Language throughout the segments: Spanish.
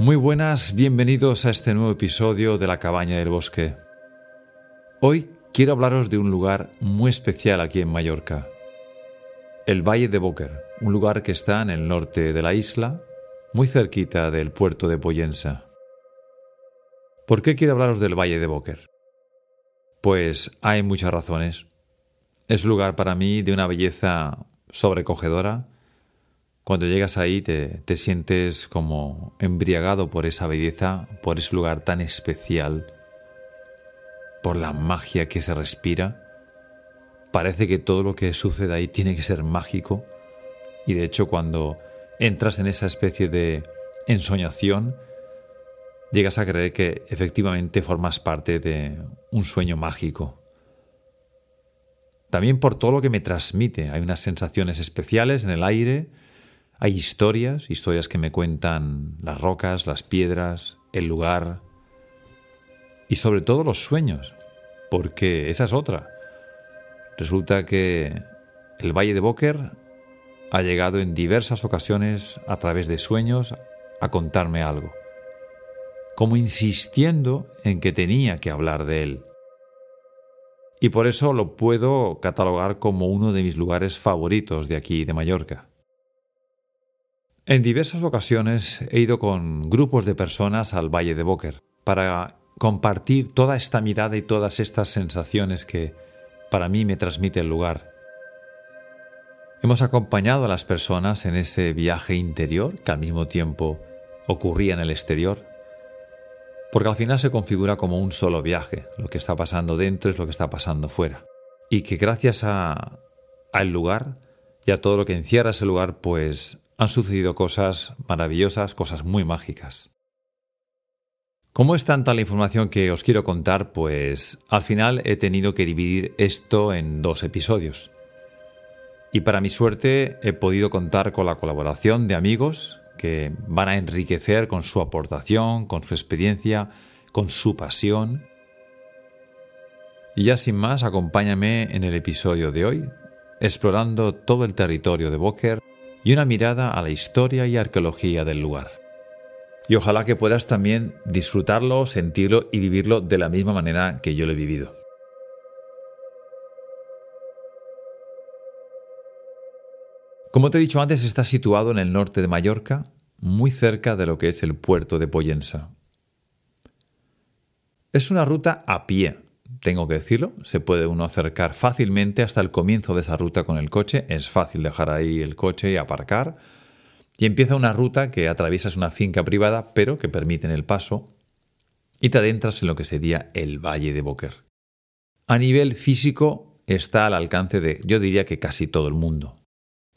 Muy buenas, bienvenidos a este nuevo episodio de La Cabaña del Bosque. Hoy quiero hablaros de un lugar muy especial aquí en Mallorca, el Valle de Boquer, un lugar que está en el norte de la isla, muy cerquita del puerto de Poyensa. ¿Por qué quiero hablaros del Valle de Boquer? Pues hay muchas razones. Es lugar para mí de una belleza sobrecogedora, cuando llegas ahí te, te, sientes como embriagado por esa belleza, por ese lugar tan especial, por la magia que se respira. Parece que todo lo que sucede ahí tiene que ser mágico y de hecho cuando entras en esa especie de ensoñación, llegas a creer que efectivamente formas parte de un sueño mágico. También por todo lo que me transmite, hay unas sensaciones especiales en el aire, hay historias, historias que me cuentan las rocas, las piedras, el lugar y sobre todo los sueños, porque esa es otra. Resulta que el Valle de Boker ha llegado en diversas ocasiones a través de sueños a contarme algo, como insistiendo en que tenía que hablar de él. Y por eso lo puedo catalogar como uno de mis lugares favoritos de aquí, de Mallorca. En diversas ocasiones he ido con grupos de personas al Valle de Boker para compartir toda esta mirada y todas estas sensaciones que para mí me transmite el lugar. Hemos acompañado a las personas en ese viaje interior que al mismo tiempo ocurría en el exterior, porque al final se configura como un solo viaje, lo que está pasando dentro es lo que está pasando fuera, y que gracias a, al lugar y a todo lo que encierra ese lugar, pues han sucedido cosas maravillosas, cosas muy mágicas. Como es tanta la información que os quiero contar, pues al final he tenido que dividir esto en dos episodios. Y para mi suerte he podido contar con la colaboración de amigos que van a enriquecer con su aportación, con su experiencia, con su pasión. Y ya sin más, acompáñame en el episodio de hoy, explorando todo el territorio de Boker y una mirada a la historia y arqueología del lugar. Y ojalá que puedas también disfrutarlo, sentirlo y vivirlo de la misma manera que yo lo he vivido. Como te he dicho antes, está situado en el norte de Mallorca, muy cerca de lo que es el puerto de Poyensa. Es una ruta a pie, tengo que decirlo, se puede uno acercar fácilmente hasta el comienzo de esa ruta con el coche, es fácil dejar ahí el coche y aparcar, y empieza una ruta que atraviesas una finca privada, pero que permiten el paso, y te adentras en lo que sería el Valle de Boquer. A nivel físico está al alcance de, yo diría que casi todo el mundo.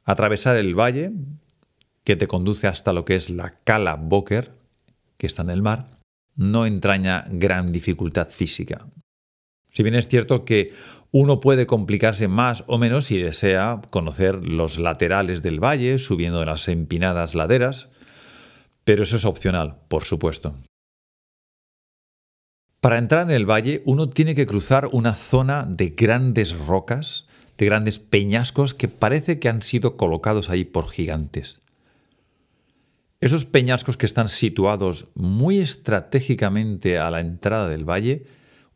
Atravesar el valle, que te conduce hasta lo que es la Cala Boquer, que está en el mar, no entraña gran dificultad física. Si bien es cierto que uno puede complicarse más o menos si desea conocer los laterales del valle, subiendo las empinadas laderas, pero eso es opcional, por supuesto. Para entrar en el valle uno tiene que cruzar una zona de grandes rocas, de grandes peñascos que parece que han sido colocados ahí por gigantes. Esos peñascos que están situados muy estratégicamente a la entrada del valle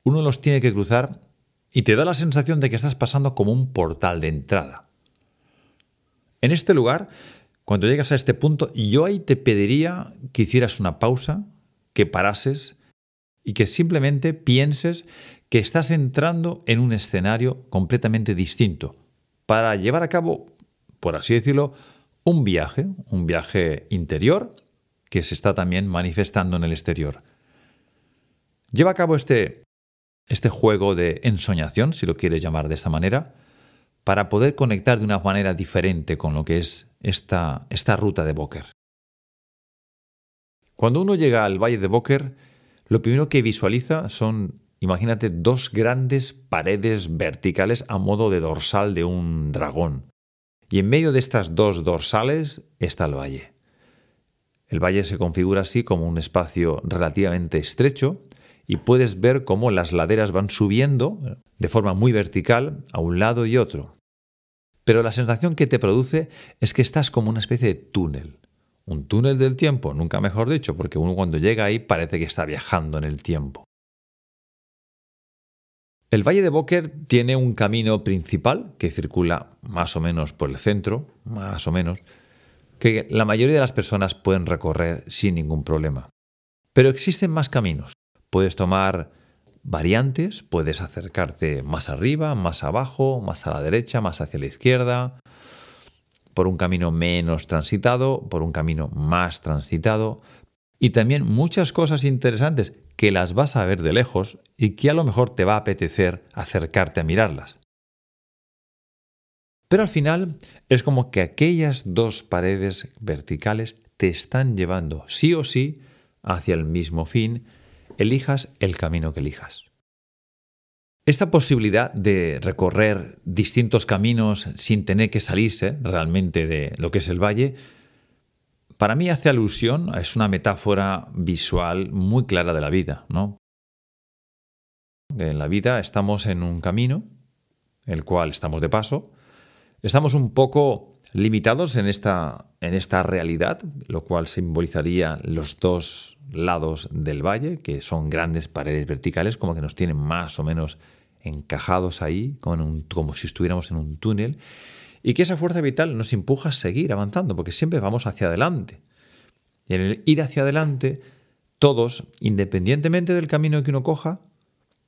uno los tiene que cruzar y te da la sensación de que estás pasando como un portal de entrada. En este lugar, cuando llegas a este punto, yo ahí te pediría que hicieras una pausa, que parases y que simplemente pienses que estás entrando en un escenario completamente distinto para llevar a cabo, por así decirlo, un viaje, un viaje interior que se está también manifestando en el exterior. Lleva a cabo este este juego de ensoñación, si lo quieres llamar de esa manera, para poder conectar de una manera diferente con lo que es esta, esta ruta de Boker. Cuando uno llega al Valle de Boker, lo primero que visualiza son, imagínate, dos grandes paredes verticales a modo de dorsal de un dragón. Y en medio de estas dos dorsales está el valle. El valle se configura así como un espacio relativamente estrecho, y puedes ver cómo las laderas van subiendo de forma muy vertical a un lado y otro. Pero la sensación que te produce es que estás como una especie de túnel, un túnel del tiempo, nunca mejor dicho, porque uno cuando llega ahí parece que está viajando en el tiempo. El Valle de Boker tiene un camino principal que circula más o menos por el centro, más o menos, que la mayoría de las personas pueden recorrer sin ningún problema. Pero existen más caminos. Puedes tomar variantes, puedes acercarte más arriba, más abajo, más a la derecha, más hacia la izquierda, por un camino menos transitado, por un camino más transitado, y también muchas cosas interesantes que las vas a ver de lejos y que a lo mejor te va a apetecer acercarte a mirarlas. Pero al final es como que aquellas dos paredes verticales te están llevando sí o sí hacia el mismo fin, elijas el camino que elijas. Esta posibilidad de recorrer distintos caminos sin tener que salirse realmente de lo que es el valle, para mí hace alusión, es una metáfora visual muy clara de la vida, ¿no? En la vida estamos en un camino, el cual estamos de paso, estamos un poco limitados en esta, en esta realidad, lo cual simbolizaría los dos lados del valle, que son grandes paredes verticales, como que nos tienen más o menos encajados ahí, como, si estuviéramos en un túnel, y que esa fuerza vital nos empuja a seguir avanzando, porque siempre vamos hacia adelante. Y en el ir hacia adelante, todos, independientemente del camino que uno coja,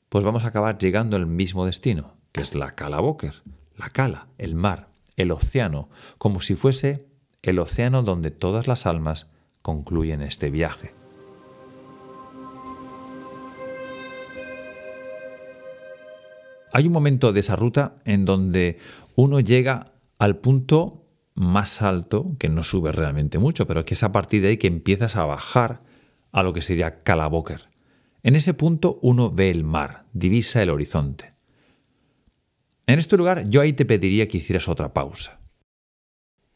pues vamos a acabar llegando al mismo destino, que es la Cala Boker, la cala, el mar, el océano, como si fuese el océano donde todas las almas concluyen este viaje. Hay un momento de esa ruta en donde uno llega al punto más alto, que no sube realmente mucho, pero que es a partir de ahí que empiezas a bajar a lo que sería Calaboker. En ese punto uno ve el mar, divisa el horizonte. En este lugar yo ahí te pediría que hicieras otra pausa.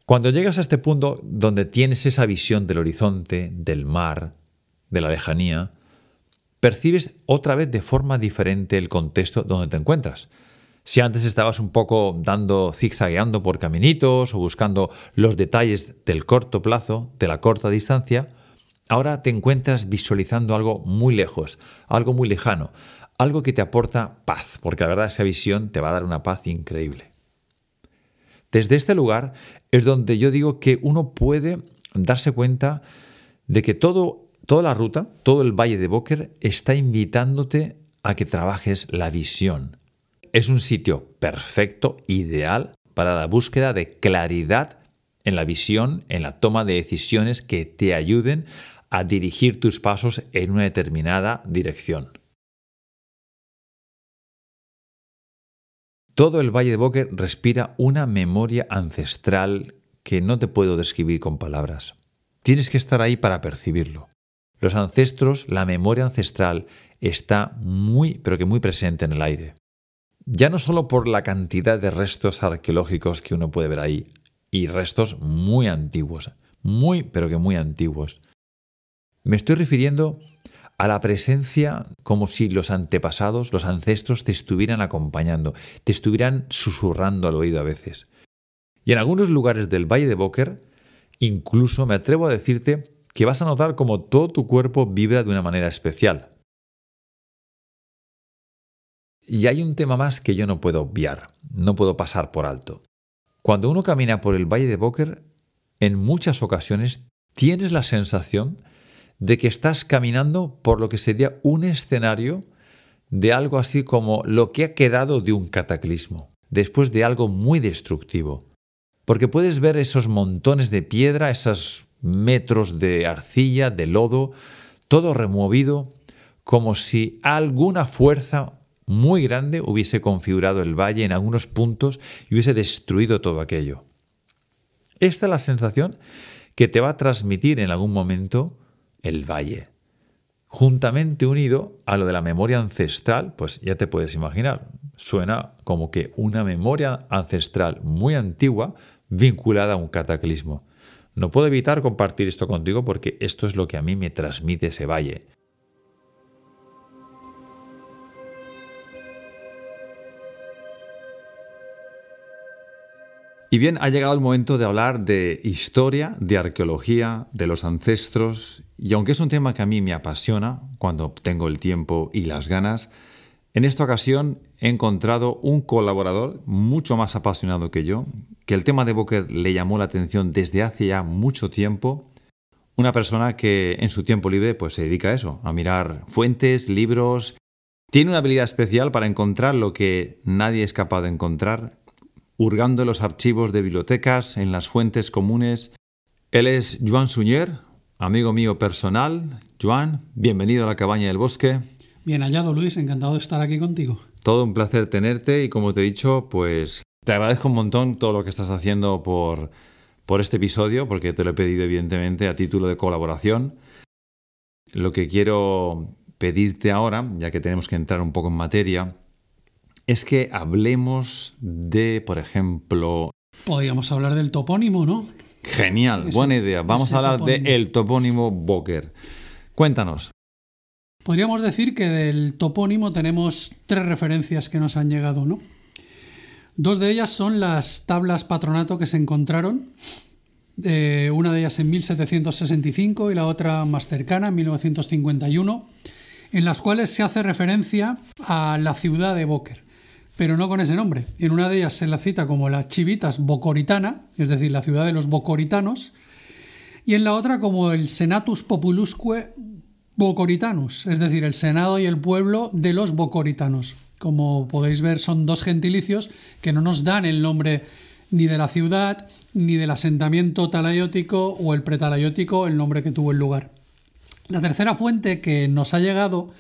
Cuando llegas a este punto donde tienes esa visión del horizonte, del mar, de la lejanía, percibes otra vez de forma diferente el contexto donde te encuentras. Si antes estabas un poco dando zigzagueando por caminitos o buscando los detalles del corto plazo, de la corta distancia, ahora te encuentras visualizando algo muy lejos, algo muy lejano, algo que te aporta paz, porque la verdad esa visión te va a dar una paz increíble. Desde este lugar es donde yo digo que uno puede darse cuenta de que todo, toda la ruta, todo el Valle de Boker está invitándote a que trabajes la visión. Es un sitio perfecto, ideal para la búsqueda de claridad en la visión, en la toma de decisiones que te ayuden a dirigir tus pasos en una determinada dirección. Todo el Valle de Boker respira una memoria ancestral que no te puedo describir con palabras. Tienes que estar ahí para percibirlo. Los ancestros, la memoria ancestral está muy, pero que muy presente en el aire. Ya no solo por la cantidad de restos arqueológicos que uno puede ver ahí, y restos muy antiguos, muy, pero que muy antiguos. Me estoy refiriendo a la presencia como si los antepasados, los ancestros te estuvieran acompañando, te estuvieran susurrando al oído a veces. Y en algunos lugares del Valle de Boker, incluso me atrevo a decirte que vas a notar como todo tu cuerpo vibra de una manera especial. Y hay un tema más que yo no puedo obviar, no puedo pasar por alto. Cuando uno camina por el Valle de Boker, en muchas ocasiones tienes la sensación de que estás caminando por lo que sería un escenario de algo así como lo que ha quedado de un cataclismo, después de algo muy destructivo. Porque puedes ver esos montones de piedra, esos metros de arcilla, de lodo, todo removido, como si alguna fuerza muy grande hubiese configurado el valle en algunos puntos y hubiese destruido todo aquello. Esta es la sensación que te va a transmitir en algún momento el valle. Juntamente unido a lo de la memoria ancestral, pues ya te puedes imaginar, suena como que una memoria ancestral muy antigua vinculada a un cataclismo. No puedo evitar compartir esto contigo porque esto es lo que a mí me transmite ese valle. Y bien, ha llegado el momento de hablar de historia, de arqueología, de los ancestros, y aunque es un tema que a mí me apasiona cuando tengo el tiempo y las ganas, en esta ocasión he encontrado un colaborador mucho más apasionado que yo, que el tema de Boker le llamó la atención desde hace ya mucho tiempo, una persona que en su tiempo libre pues se dedica a eso, a mirar fuentes, libros, tiene una habilidad especial para encontrar lo que nadie es capaz de encontrar hurgando en los archivos de bibliotecas, en las fuentes comunes. Él es Joan Suñer, amigo mío personal. Joan, bienvenido a la cabaña del bosque. Bien hallado, Luis, encantado de estar aquí contigo. Todo un placer tenerte y como te he dicho, pues te agradezco un montón todo lo que estás haciendo por, por este episodio, porque te lo he pedido evidentemente a título de colaboración. Lo que quiero pedirte ahora, ya que tenemos que entrar un poco en materia, es que hablemos de, por ejemplo... Podríamos hablar del topónimo, ¿no? Genial, buena idea. Vamos a hablar del el topónimo Boker. Cuéntanos. Podríamos decir que del topónimo tenemos tres referencias que nos han llegado, ¿no? Dos de ellas son las tablas patronato que se encontraron, eh, una de ellas en 1765 y la otra más cercana, en 1951, en las cuales se hace referencia a la ciudad de Boker pero no con ese nombre. En una de ellas se la cita como la Chivitas Bocoritana, es decir, la ciudad de los bocoritanos, y en la otra como el Senatus Populusque Bocoritanus, es decir, el Senado y el pueblo de los bocoritanos. Como podéis ver, son dos gentilicios que no nos dan el nombre ni de la ciudad, ni del asentamiento talayótico o el pretalayótico, el nombre que tuvo el lugar. La tercera fuente que nos ha llegado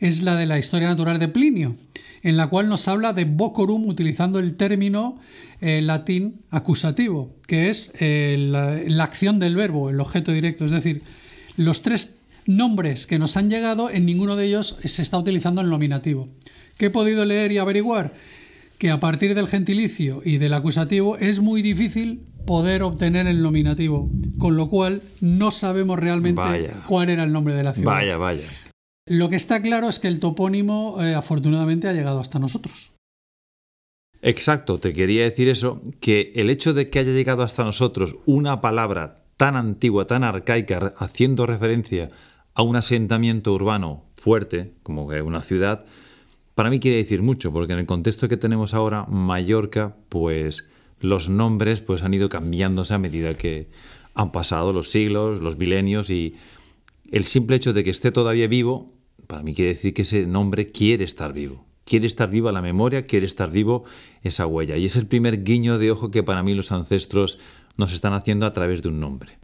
es la de la historia natural de Plinio, en la cual nos habla de bocorum utilizando el término eh, latín acusativo, que es eh, la, acción del verbo, el objeto directo. Es decir, los tres nombres que nos han llegado, en ninguno de ellos se está utilizando el nominativo. ¿Qué he podido leer y averiguar? Que a partir del gentilicio y del acusativo es muy difícil poder obtener el nominativo, con lo cual no sabemos realmente cuál era el nombre de la ciudad. Vaya, vaya. Lo que está claro es que el topónimo eh, afortunadamente ha llegado hasta nosotros. Exacto, te quería decir eso, que el hecho de que haya llegado hasta nosotros una palabra tan antigua, tan arcaica, haciendo referencia a un asentamiento urbano fuerte, como una ciudad, para mí quiere decir mucho, porque en el contexto que tenemos ahora, Mallorca, pues los nombres pues han ido cambiándose a medida que han pasado los siglos, los milenios y el simple hecho de que esté todavía vivo para mí quiere decir que ese nombre quiere estar vivo. Quiere estar viva la memoria, quiere estar vivo esa huella. Y es el primer guiño de ojo que para mí los ancestros nos están haciendo a través de un nombre.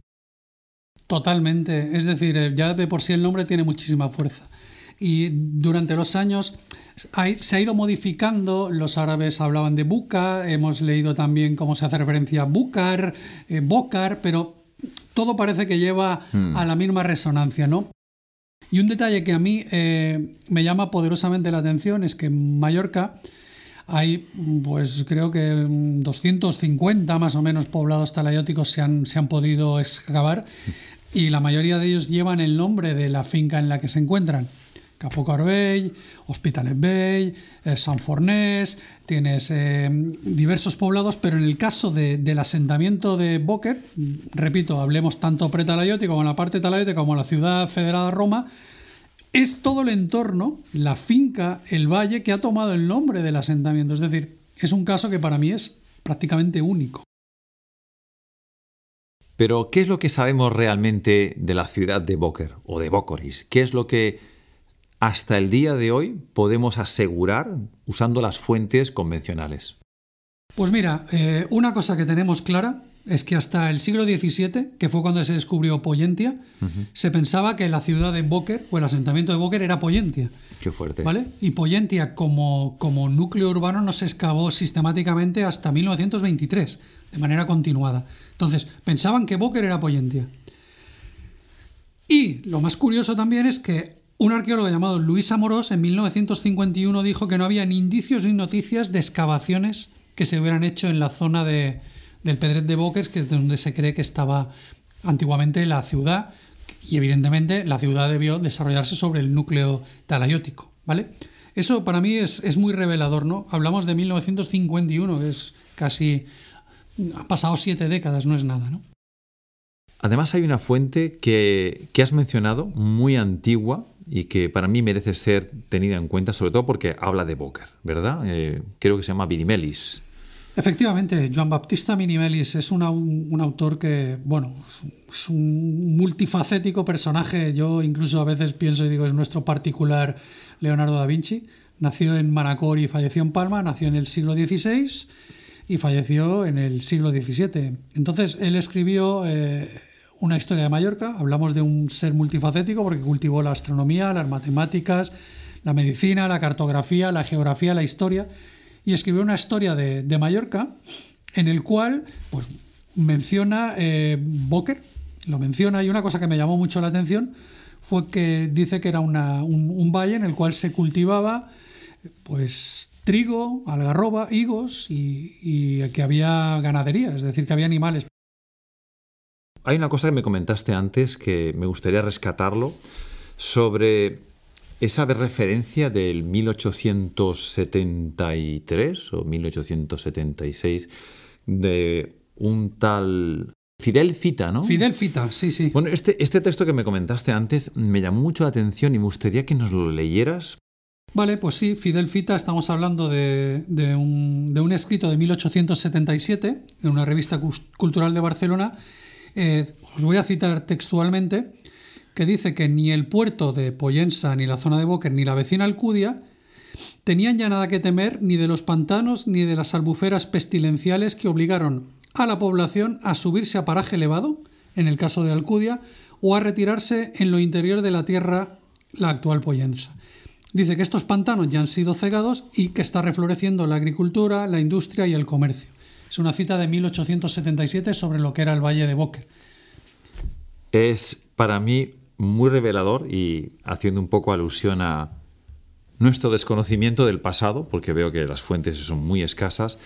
Totalmente. Es decir, eh, ya de por sí el nombre tiene muchísima fuerza. Y durante los años se ha ido modificando. Los árabes hablaban de buca, hemos leído también cómo se hace referencia a bucar, eh, bocar, pero todo parece que lleva hmm. a la misma resonancia, ¿no? Y un detalle que a mí eh, me llama poderosamente la atención es que en Mallorca hay, pues creo que 250 más o menos poblados talayóticos se han, se han podido excavar y la mayoría de ellos llevan el nombre de la finca en la que se encuentran. Capo Corbell, Hospitalet Bay, eh, San Fornés, tienes eh, diversos poblados, pero en el caso del asentamiento de Boker, repito, hablemos tanto pre-Talayote como la parte Talayote como la ciudad federada Roma, es todo el entorno, la finca, el valle que ha tomado el nombre del asentamiento. Es decir, es un caso que para mí es prácticamente único. Pero, ¿qué es lo que sabemos realmente de la ciudad de Boker o de Bocoris? ¿Qué es lo que hasta el día de hoy podemos asegurar usando las fuentes convencionales? Pues mira, eh, una cosa que tenemos clara es que hasta el siglo XVII, que fue cuando se descubrió Poyentia, se pensaba que la ciudad de Boker o el asentamiento de Boker era Poyentia. Qué fuerte. ¿Vale? Y Poyentia como, como núcleo urbano no se excavó sistemáticamente hasta 1923, de manera continuada. Entonces, pensaban que Boker era Poyentia. Y lo más curioso también es que un arqueólogo llamado Luis Amorós en 1951 dijo que no había ni indicios ni noticias de excavaciones que se hubieran hecho en la zona de, del Pedret de Boques, que es donde se cree que estaba antiguamente la ciudad, y evidentemente la ciudad debió desarrollarse sobre el núcleo talayótico, ¿vale? Eso para mí es, es muy revelador, ¿no? Hablamos de 1951, que es casi ha pasado siete décadas, no es nada, ¿no? Además hay una fuente que, has mencionado, muy antigua, y que para mí merece ser tenida en cuenta, sobre todo porque habla de Boker, ¿verdad? Eh, creo que se llama Vinimelis. Efectivamente, Joan Baptista Minimelis es un, autor que, bueno, es un multifacético personaje. Yo incluso a veces pienso y digo, es nuestro particular Leonardo da Vinci. Nació en Manacor y falleció en Palma, nació en el siglo XVI y falleció en el siglo XVII. Entonces, él escribió eh, una historia de Mallorca. Hablamos de un ser multifacético porque cultivó la astronomía, las matemáticas, la medicina, la cartografía, la geografía, la historia y escribió una historia de, Mallorca en el cual pues, menciona eh, Boker, lo menciona y una cosa que me llamó mucho la atención fue que dice que era un, valle en el cual se cultivaba pues trigo, algarroba, higos y, y, que había ganadería, es decir, que había animales. Hay una cosa que me comentaste antes que me gustaría rescatarlo sobre esa referencia del 1873 o 1876 de un tal Fidel Fita, ¿no? Fidel Fita, sí, sí. Bueno, este, este texto que me comentaste antes me llamó mucho la atención y me gustaría que nos lo leyeras. Vale, pues sí, Fidel Fita, estamos hablando de, un, de un, escrito de 1877 en una revista cultural de Barcelona. Eh, os voy a citar textualmente que dice que ni el puerto de Poyensa, ni la zona de Boker, ni la vecina Alcudia tenían ya nada que temer ni de los pantanos ni de las albuferas pestilenciales que obligaron a la población a subirse a paraje elevado, en el caso de Alcudia, o a retirarse en lo interior de la tierra, la actual Poyensa. Dice que estos pantanos ya han sido cegados y que está refloreciendo la agricultura, la industria y el comercio. Es una cita de 1877 sobre lo que era el Valle de Boker. Es para mí muy revelador y haciendo un poco alusión a nuestro desconocimiento del pasado, porque veo que las fuentes son muy escasas,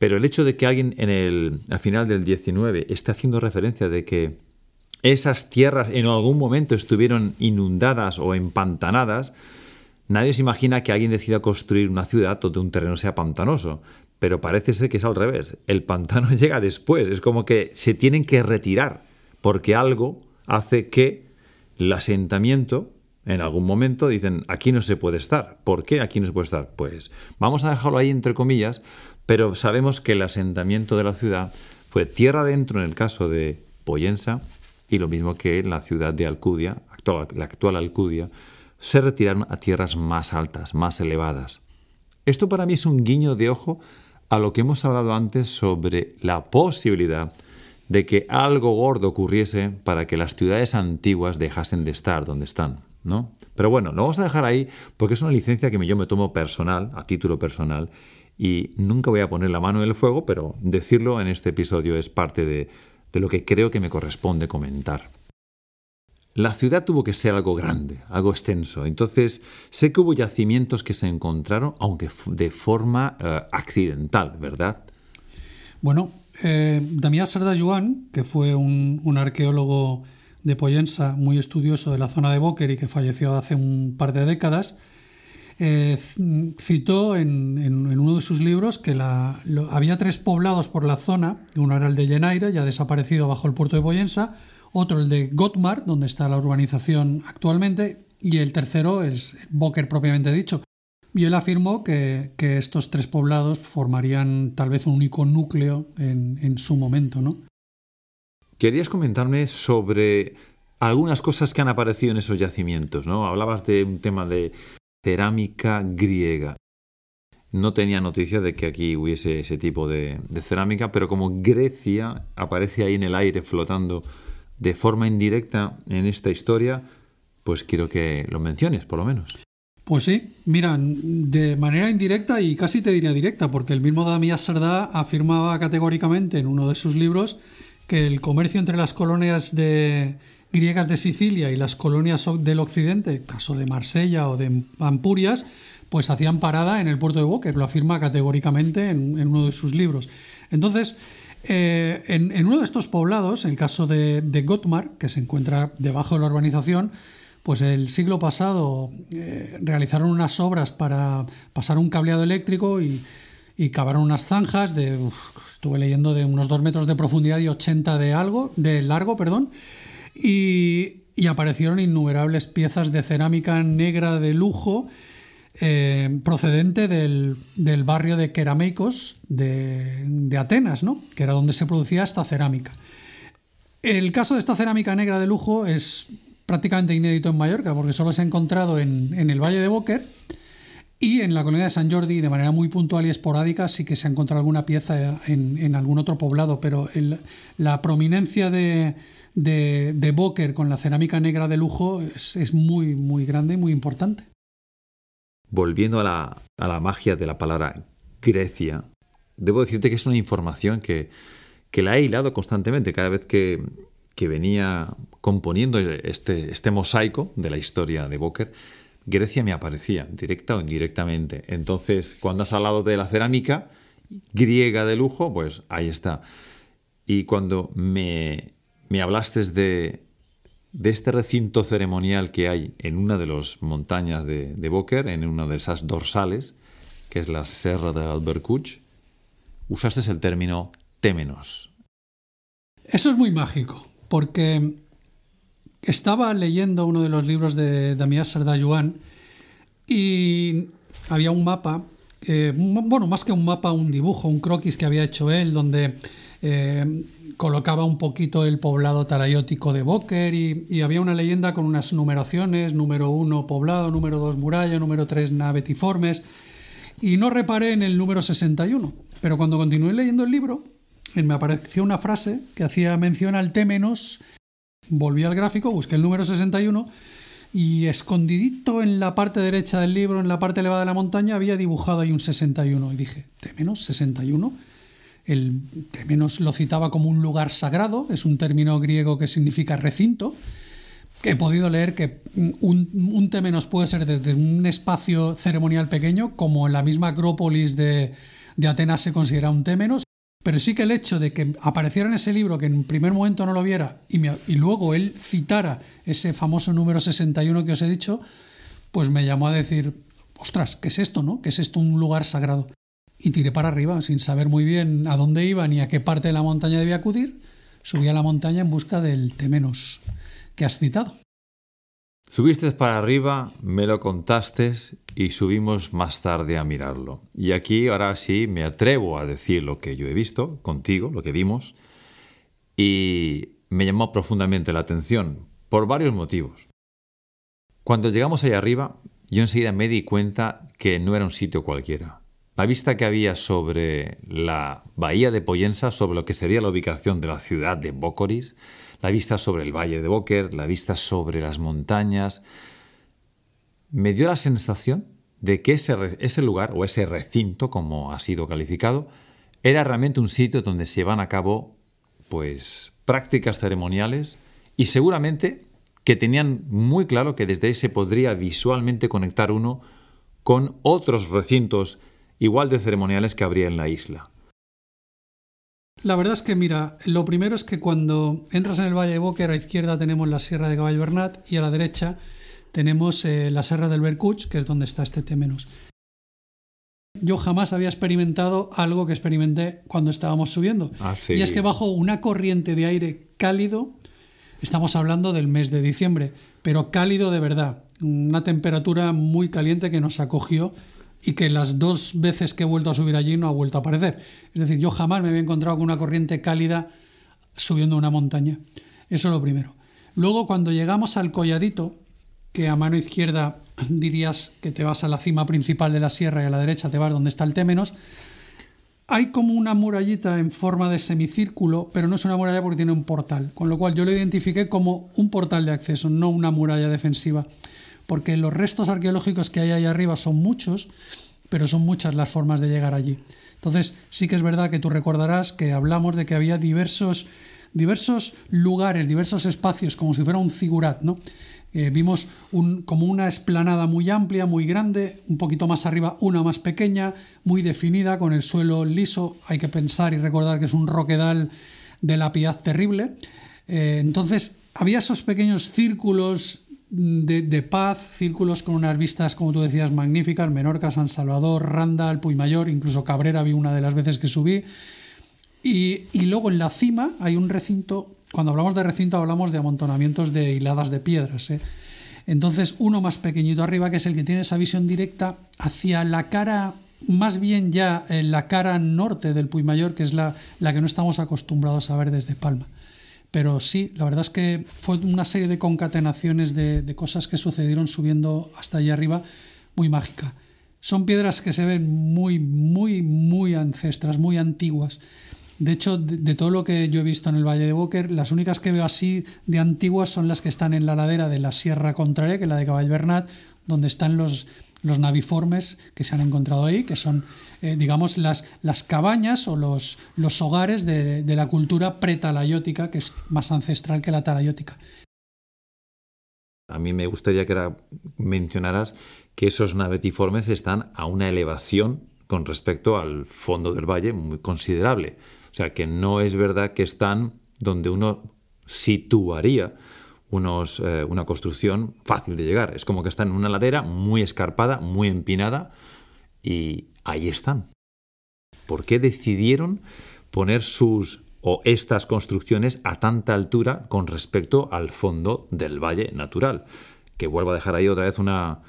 pero el hecho de que alguien en el, al final del 19 esté haciendo referencia de que esas tierras en algún momento estuvieron inundadas o empantanadas, nadie se imagina que alguien decida construir una ciudad donde un terreno sea pantanoso. Pero parece ser que es al revés. El pantano llega después. Es como que se tienen que retirar porque algo hace que el asentamiento, en algún momento dicen, aquí no se puede estar. ¿Por qué aquí no se puede estar? Pues vamos a dejarlo ahí entre comillas, pero sabemos que el asentamiento de la ciudad fue tierra adentro en el caso de Poyensa y lo mismo que en la ciudad de Alcudia, la actual Alcudia, se retiraron a tierras más altas, más elevadas. Esto para mí es un guiño de ojo a lo que hemos hablado antes sobre la posibilidad de que algo gordo ocurriese para que las ciudades antiguas dejasen de estar donde están, ¿no? Pero bueno, lo vamos a dejar ahí porque es una licencia que yo me tomo personal, a título personal, y nunca voy a poner la mano en el fuego, pero decirlo en este episodio es parte de, de lo que creo que me corresponde comentar. La ciudad tuvo que ser algo grande, algo extenso. Entonces, sé que hubo yacimientos que se encontraron, aunque de forma eh, accidental, ¿verdad? Bueno, eh, Damià Sardà Joan, que fue un, arqueólogo de Poyensa muy estudioso de la zona de Boker y que falleció hace un par de décadas, eh, citó en, uno de sus libros que había tres poblados por la zona, uno era el de Llenaire, ya desaparecido bajo el puerto de Poyensa, otro el de Gotmar, donde está la urbanización actualmente, y el tercero es Boker propiamente dicho, y él afirmó que, estos tres poblados formarían tal vez un único núcleo en, su momento, ¿no? Querías comentarme sobre algunas cosas que han aparecido en esos yacimientos, ¿no? Hablabas de un tema de cerámica griega. No tenía noticia de que aquí hubiese ese tipo de, cerámica, pero como Grecia aparece ahí en el aire flotando de forma indirecta en esta historia, pues quiero que lo menciones, por lo menos. Pues sí, mira, de manera indirecta y casi te diría directa, porque el mismo Damián Sardá afirmaba categóricamente en uno de sus libros que el comercio entre las colonias de, griegas de Sicilia y las colonias del occidente, caso de Marsella o de Ampurias, pues hacían parada en el puerto de Boker, lo afirma categóricamente en, uno de sus libros. Entonces, eh, en, uno de estos poblados, el caso de, de Gotmar, que se encuentra debajo de la urbanización, pues el siglo pasado eh, realizaron unas obras para pasar un cableado eléctrico y, cavaron unas zanjas de, estuve leyendo, de unos 2 metros de profundidad y 80 de algo, de largo, perdón, y, aparecieron innumerables piezas de cerámica negra de lujo eh, procedente del, barrio de Kerameikos de, Atenas, ¿no? que era donde se producía esta cerámica. El caso de esta cerámica negra de lujo es prácticamente inédito en Mallorca, porque solo se ha encontrado en, el Valle de Boquer y en la colonia de San Jordi, de manera muy puntual y esporádica, sí que se ha encontrado alguna pieza en, algún otro poblado, pero la prominencia de, de, con la cerámica negra de lujo es, muy, muy grande y muy importante. Volviendo a la, a la, magia de la palabra Grecia, debo decirte que es una información que, que la he hilado constantemente cada vez que, que venía componiendo este, este mosaico de la historia de Boker Grecia me aparecía, directa o indirectamente. Entonces, cuando has hablado de la cerámica griega de lujo, pues ahí está. Y cuando me, me hablaste de, de este recinto ceremonial que hay en una de las montañas de, de Boker, en una de esas dorsales, que es la Serra de Albercuch, usaste el término témenos. Eso es muy mágico, porque estaba leyendo uno de los libros de Damián Sardayuan y había un mapa, eh, bueno, más que un mapa, un dibujo, un croquis que había hecho él, donde eh, colocaba un poquito el poblado tarayótico de Boker y, había una leyenda con unas numeraciones, número uno poblado, número dos muralla, número tres navetiformes, y no reparé en el número 61, pero cuando continué leyendo el libro, me apareció una frase que hacía mención al Témenos volví al gráfico, busqué el número 61 y escondidito en la parte derecha del libro, en la parte elevada de la montaña, había dibujado ahí un 61. Y dije, ¿Temenos? ¿61? El Temenos lo citaba como un lugar sagrado, es un término griego que significa recinto. He podido leer que un, un Temenos puede ser desde un espacio ceremonial pequeño, como en la misma Acrópolis de, Atenas se considera un Temenos, pero sí que el hecho de que apareciera en ese libro, que en primer momento no lo viera, y, y luego él citara ese famoso número 61 que os he dicho, pues me llamó a decir, ostras, ¿qué es esto, no? ¿Qué es esto un lugar sagrado? Y tiré para arriba, sin saber muy bien a dónde iba ni a qué parte de la montaña debía acudir, subí a la montaña en busca del Temenos que has citado. Subiste para arriba, me lo contaste y subimos más tarde a mirarlo. Y aquí ahora sí me atrevo a decir lo que yo he visto contigo, lo que vimos, y me llamó profundamente la atención por varios motivos. Cuando llegamos allá arriba, yo enseguida me di cuenta que no era un sitio cualquiera. La vista que había sobre la bahía de Poyensa, sobre lo que sería la ubicación de la ciudad de Bócoris, la vista sobre el valle de Boker, la vista sobre las montañas, me dio la sensación de que ese, ese lugar o ese recinto, como ha sido calificado, era realmente un sitio donde se van a cabo pues prácticas ceremoniales y seguramente que tenían muy claro que desde ahí se podría visualmente conectar uno con otros recintos igual de ceremoniales que habría en la isla. La verdad es que, mira, lo primero es que cuando entras en el Valle de Boquer, a la izquierda tenemos la Sierra de Caballo Bernat y a la derecha tenemos eh, la Sierra del Bercuch, que es donde está este Temenos. Yo jamás había experimentado algo que experimenté cuando estábamos subiendo. Ah, y es que bajo una corriente de aire cálido, estamos hablando del mes de diciembre, pero cálido de verdad, una temperatura muy caliente que nos acogió y que las dos veces que he vuelto a subir allí no ha vuelto a aparecer. Es decir, yo jamás me había encontrado con una corriente cálida subiendo una montaña. Eso es lo primero. Luego, cuando llegamos al colladito, que a mano izquierda dirías que te vas a la cima principal de la sierra y a la derecha te vas donde está el Témenos, hay como una murallita en forma de semicírculo, pero no es una muralla porque tiene un portal, con lo cual yo lo identifiqué como un portal de acceso, no una muralla defensiva porque los restos arqueológicos que hay ahí arriba son muchos, pero son muchas las formas de llegar allí. Entonces, sí que es verdad que tú recordarás que hablamos de que había diversos, diversos lugares, diversos espacios, como si fuera un figurat, ¿no? Eh, vimos como una esplanada muy amplia, muy grande, un poquito más arriba una más pequeña, muy definida, con el suelo liso. Hay que pensar y recordar que es un roquedal de la piedad terrible. Eh, entonces, había esos pequeños círculos de, paz, círculos con unas vistas, como tú decías, magníficas, Menorca, San Salvador, Randa, el Mayor, incluso Cabrera vi una de las veces que subí. Y, y, luego en la cima hay un recinto, cuando hablamos de recinto hablamos de amontonamientos de hiladas de piedras. ¿eh? Entonces uno más pequeñito arriba, que es el que tiene esa visión directa hacia la cara, más bien ya en la cara norte del Mayor, que es la, la que no estamos acostumbrados a ver desde Palma. Pero sí, la verdad es que fue una serie de concatenaciones de, cosas que sucedieron subiendo hasta allá arriba, muy mágica. Son piedras que se ven muy, muy, muy ancestras, muy antiguas. De hecho, de, todo lo que yo he visto en el Valle de Boquer, las únicas que veo así de antiguas son las que están en la ladera de la Sierra Contraria, que es la de Caball Bernat, donde están los, los naviformes que se han encontrado ahí, que son, eh, digamos, las, las cabañas o los, los hogares de, de, la cultura pretalayótica, que es más ancestral que la talayótica. A mí me gustaría que mencionaras que esos navetiformes están a una elevación con respecto al fondo del valle muy considerable. O sea que no es verdad que están donde uno situaría unos, eh, una construcción fácil de llegar. Es como que están en una ladera muy escarpada, muy empinada, y ahí están. ¿Por qué decidieron poner sus o estas construcciones a tanta altura con respecto al fondo del valle natural? Que vuelvo a dejar ahí otra vez una,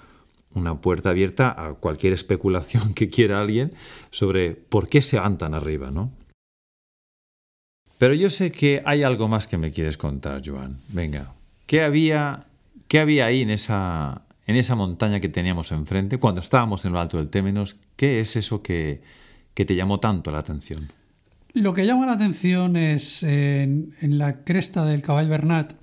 una puerta abierta a cualquier especulación que quiera alguien sobre por qué se van tan arriba, ¿no? Pero yo sé que hay algo más que me quieres contar, Joan. Venga, ¿Qué había, qué había ahí en esa, en esa montaña que teníamos enfrente cuando estábamos en lo alto del Témenos? ¿Qué es eso que, que te llamó tanto la atención? Lo que llama la atención es en, la cresta del Caball Bernat.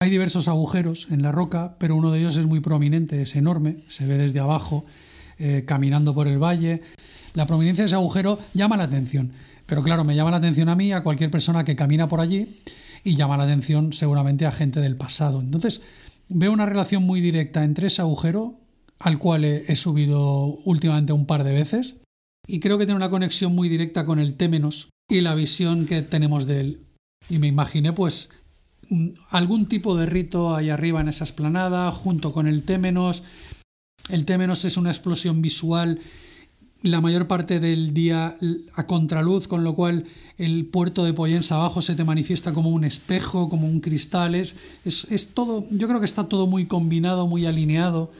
Hay diversos agujeros en la roca, pero uno de ellos es muy prominente, es enorme, se ve desde abajo, eh, caminando por el valle. La prominencia de ese agujero llama la atención, pero claro, me llama la atención a mí, a cualquier persona que camina por allí y llama la atención seguramente a gente del pasado. Entonces, veo una relación muy directa entre ese agujero, al cual he, subido últimamente un par de veces, y creo que tiene una conexión muy directa con el Témenos y la visión que tenemos de él. Y me imaginé, pues, algún tipo de rito ahí arriba en esa esplanada, junto con el Témenos. El Témenos es una explosión visual la mayor parte del día a contraluz, con lo cual el puerto de Poyensa abajo se te manifiesta como un espejo, como un cristal. Es, es, todo, yo creo que está todo muy combinado, muy alineado.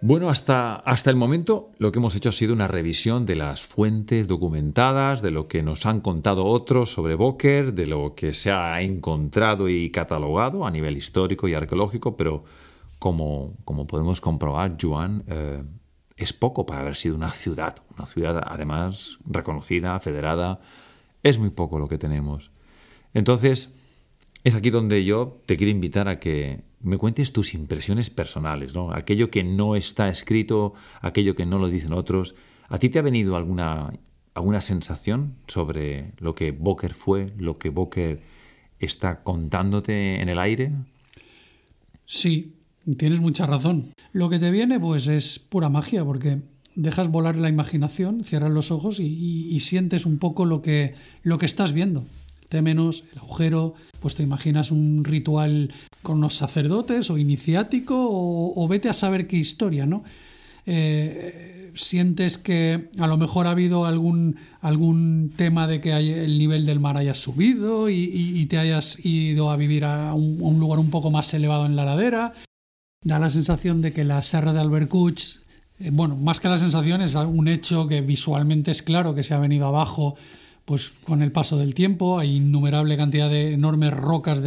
Bueno, hasta, hasta el momento lo que hemos hecho ha sido una revisión de las fuentes documentadas, de lo que nos han contado otros sobre Boker, de lo que se ha encontrado y catalogado a nivel histórico y arqueológico, pero como, como podemos comprobar, Juan, eh, es poco para haber sido una ciudad, una ciudad además reconocida, federada, es muy poco lo que tenemos. Entonces, es aquí donde yo te quiero invitar a que me cuentes tus impresiones personales, ¿no? Aquello que no está escrito, aquello que no lo dicen otros. ¿A ti te ha venido alguna, alguna sensación sobre lo que Boker fue, lo que Boker está contándote en el aire? Sí, Tienes mucha razón. Lo que te viene, pues, es pura magia, porque dejas volar la imaginación, cierras los ojos y, sientes un poco lo que, lo que estás viendo. Témenos, el agujero, pues te imaginas un ritual con unos sacerdotes o iniciático o, vete a saber qué historia, ¿no? Eh, sientes que a lo mejor ha habido algún, algún tema de que el nivel del mar haya subido y, te hayas ido a vivir a un, lugar un poco más elevado en la ladera da la sensación de que la Serra de Albercuch, eh, bueno, más que la sensación es un hecho que visualmente es claro que se ha venido abajo pues con el paso del tiempo, hay innumerable cantidad de enormes rocas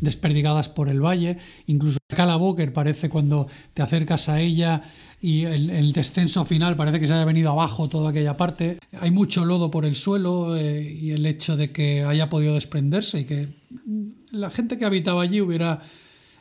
desperdigadas por el valle, incluso Cala Boker parece cuando te acercas a ella y el, descenso final parece que se haya venido abajo toda aquella parte. Hay mucho lodo por el suelo eh, y el hecho de que haya podido desprenderse y que la gente que habitaba allí hubiera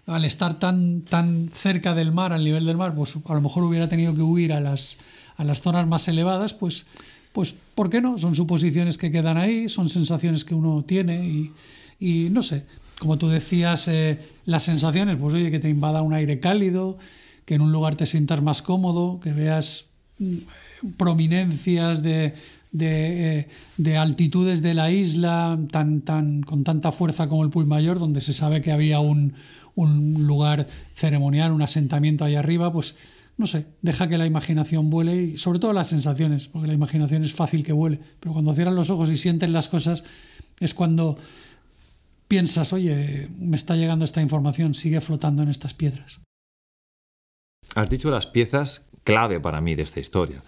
al estar tan, tan cerca del mar, al nivel del mar, pues a lo mejor hubiera tenido que huir a las, a las zonas más elevadas, pues, pues ¿por qué no? Son suposiciones que quedan ahí, son sensaciones que uno tiene y, y no sé, como tú decías, eh, las sensaciones, pues oye, que te invada un aire cálido, que en un lugar te sientas más cómodo, que veas mm, prominencias de, de, de, altitudes de la isla tan, tan, con tanta fuerza como el Puy Mayor, donde se sabe que había un, un lugar ceremonial, un asentamiento ahí arriba, pues no sé, deja que la imaginación vuele y sobre todo las sensaciones, porque la imaginación es fácil que vuele, pero cuando cierran los ojos y sienten las cosas es cuando piensas, oye, me está llegando esta información, sigue flotando en estas piedras. Has dicho las piezas clave para mí de esta historia.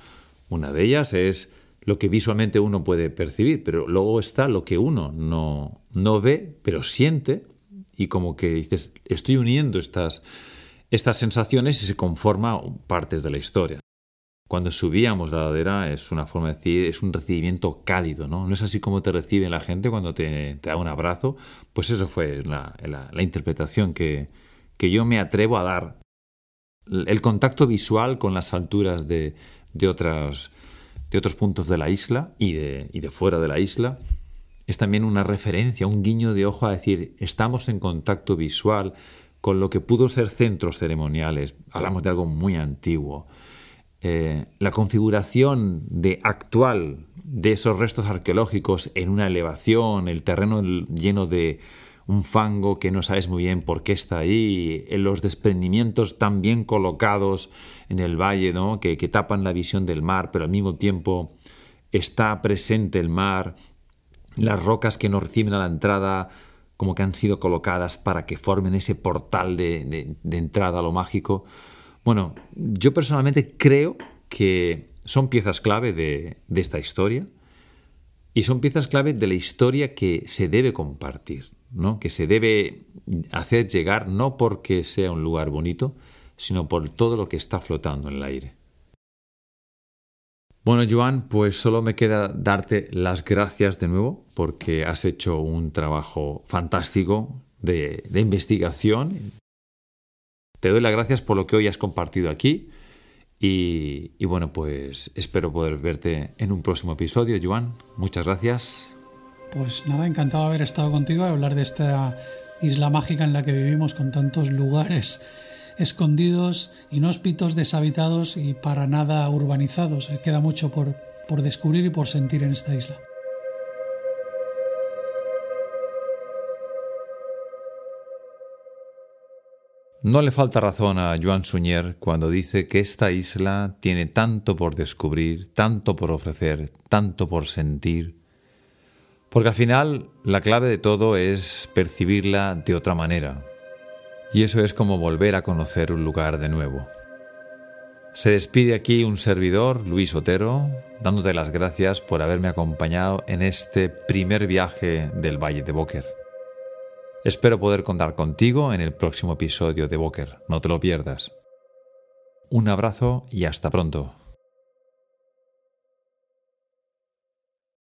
Una de ellas es lo que visualmente uno puede percibir, pero luego está lo que uno no, no ve, pero siente y como que dices, estoy uniendo estas, estas sensaciones y se conforma partes de la historia. Cuando subíamos la ladera es una forma de decir, es un recibimiento cálido, ¿no? No es así como te recibe la gente cuando te, da un abrazo. Pues eso fue la, interpretación que, que, yo me atrevo a dar. El contacto visual con las alturas de, de, otras, de otros puntos de la isla y de, y de fuera de la isla es también una referencia, un guiño de ojo a decir, estamos en contacto visual con lo que pudo ser centros ceremoniales. Hablamos de algo muy antiguo. Eh, la configuración de actual de esos restos arqueológicos en una elevación, el terreno lleno de un fango que no sabes muy bien por qué está ahí, en los desprendimientos tan bien colocados en el valle, ¿no? que, que tapan la visión del mar, pero al mismo tiempo está presente el mar, las rocas que nos reciben a la entrada como que han sido colocadas para que formen ese portal de, entrada a lo mágico. Bueno, yo personalmente creo que son piezas clave de, de, esta historia y son piezas clave de la historia que se debe compartir, ¿no? que se debe hacer llegar no porque sea un lugar bonito, sino por todo lo que está flotando en el aire. Bueno, Joan, pues solo me queda darte las gracias de nuevo porque has hecho un trabajo fantástico de, investigación. Te doy las gracias por lo que hoy has compartido aquí y, y, bueno, pues espero poder verte en un próximo episodio, Joan. Muchas gracias. Pues nada, encantado de haber estado contigo y hablar de esta isla mágica en la que vivimos con tantos lugares escondidos, inhóspitos, deshabitados y para nada urbanizados. Eh, queda mucho por, por descubrir y por sentir en esta isla. No le falta razón a Joan Suñer cuando dice que esta isla tiene tanto por descubrir, tanto por ofrecer, tanto por sentir, porque al final la clave de todo es percibirla de otra manera, y eso es como volver a conocer un lugar de nuevo. Se despide aquí un servidor, Luis Otero, dándote las gracias por haberme acompañado en este primer viaje del Valle de Boker. Espero poder contar contigo en el próximo episodio de Boker, no te lo pierdas. Un abrazo y hasta pronto.